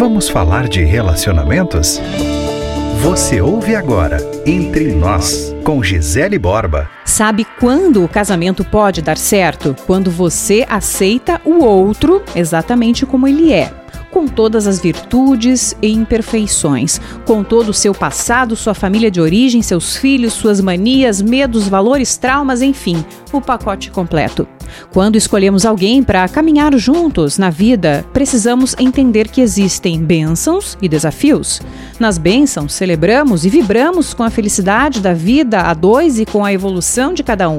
Vamos falar de relacionamentos? Você ouve agora Entre Nós, com Gisele Borba. Sabe quando o casamento pode dar certo? Quando você aceita o outro exatamente como ele é com todas as virtudes e imperfeições, com todo o seu passado, sua família de origem, seus filhos, suas manias, medos, valores, traumas, enfim, o pacote completo. Quando escolhemos alguém para caminhar juntos na vida, precisamos entender que existem bênçãos e desafios. Nas bênçãos, celebramos e vibramos com a felicidade da vida a dois e com a evolução de cada um.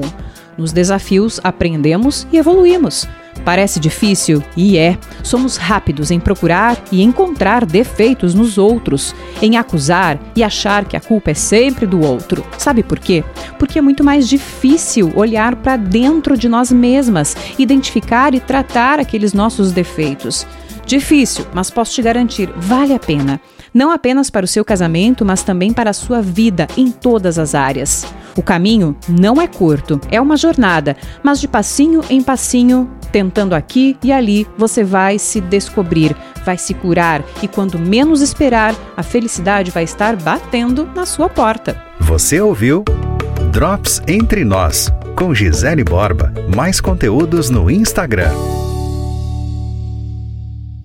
Nos desafios, aprendemos e evoluímos. Parece difícil? E é. Somos rápidos em procurar e encontrar defeitos nos outros, em acusar e achar que a culpa é sempre do outro. Sabe por quê? Porque é muito mais difícil olhar para dentro de nós mesmas, identificar e tratar aqueles nossos defeitos. Difícil, mas posso te garantir, vale a pena. Não apenas para o seu casamento, mas também para a sua vida em todas as áreas. O caminho não é curto, é uma jornada, mas de passinho em passinho, tentando aqui e ali, você vai se descobrir, vai se curar e quando menos esperar, a felicidade vai estar batendo na sua porta. Você ouviu Drops Entre Nós, com Gisele Borba. Mais conteúdos no Instagram